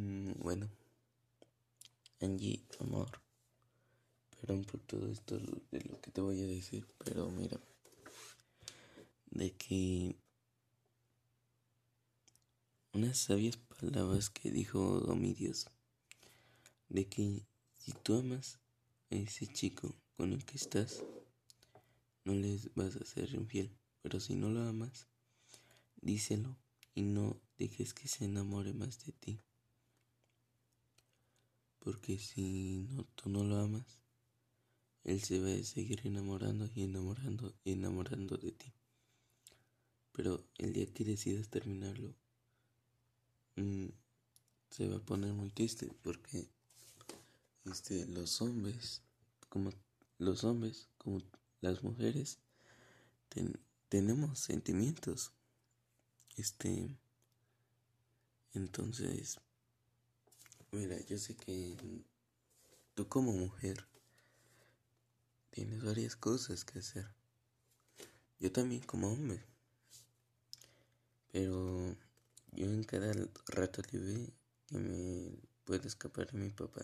Mm, bueno, Angie, amor, perdón por todo esto de lo que te voy a decir, pero mira, de que unas sabias palabras que dijo Dios. De que si tú amas a ese chico con el que estás, no les vas a ser infiel, pero si no lo amas, díselo y no dejes que se enamore más de ti. Porque si no, tú no lo amas, él se va a seguir enamorando y enamorando y enamorando de ti. Pero el día que decidas terminarlo, mm, se va a poner muy triste porque este, los hombres, como los hombres, como las mujeres, tenemos sentimientos. Este, entonces, mira, yo sé que tú como mujer tienes varias cosas que hacer. Yo también como hombre. Pero yo en cada rato libre que me puedo escapar de mi papá,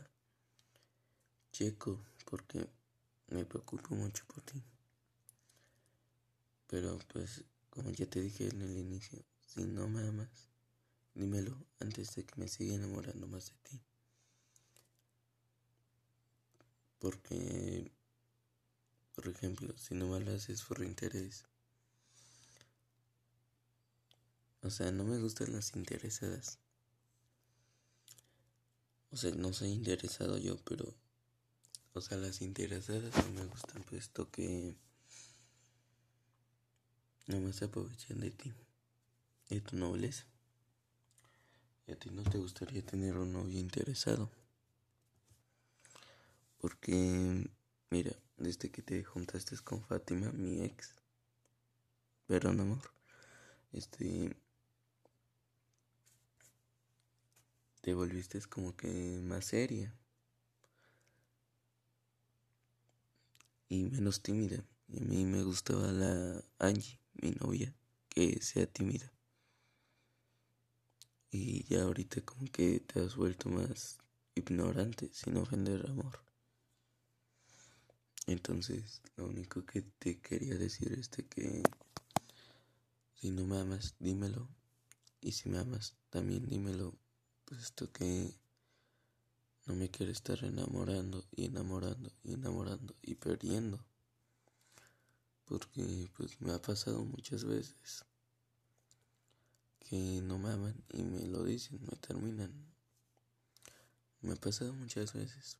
checo porque me preocupo mucho por ti. Pero pues, como ya te dije en el inicio, si no me amas, dímelo antes de que me siga enamorando más de ti. Porque, por ejemplo, si no me lo haces por interés, o sea, no me gustan las interesadas. O sea, no soy interesado yo, pero, o sea, las interesadas no me gustan, puesto que no me aprovechan de ti, de tu nobleza. ¿Y a ti no te gustaría tener un novio interesado? Porque, mira, desde que te juntaste con Fátima, mi ex, perdón amor, este, te volviste como que más seria y menos tímida. Y a mí me gustaba la Angie, mi novia, que sea tímida. Y ya ahorita como que te has vuelto más ignorante, sin ofender amor. Entonces, lo único que te quería decir es que si no me amas, dímelo. Y si me amas, también dímelo, puesto que no me quiero estar enamorando y enamorando y enamorando y perdiendo. Porque pues me ha pasado muchas veces que no me aman y me lo dicen, me terminan. Me ha pasado muchas veces.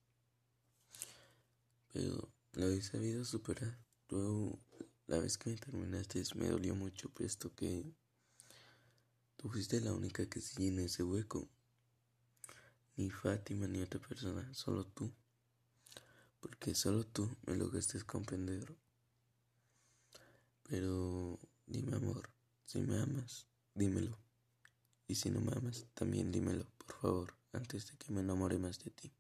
Pero lo he sabido superar. Tú, la vez que me terminaste me dolió mucho, puesto que tú fuiste la única que se llena ese hueco. Ni Fátima ni otra persona, solo tú. Porque solo tú me lograste comprender. Pero dime amor, si me amas, dímelo. Y si no me amas, también dímelo, por favor, antes de que me enamore más de ti.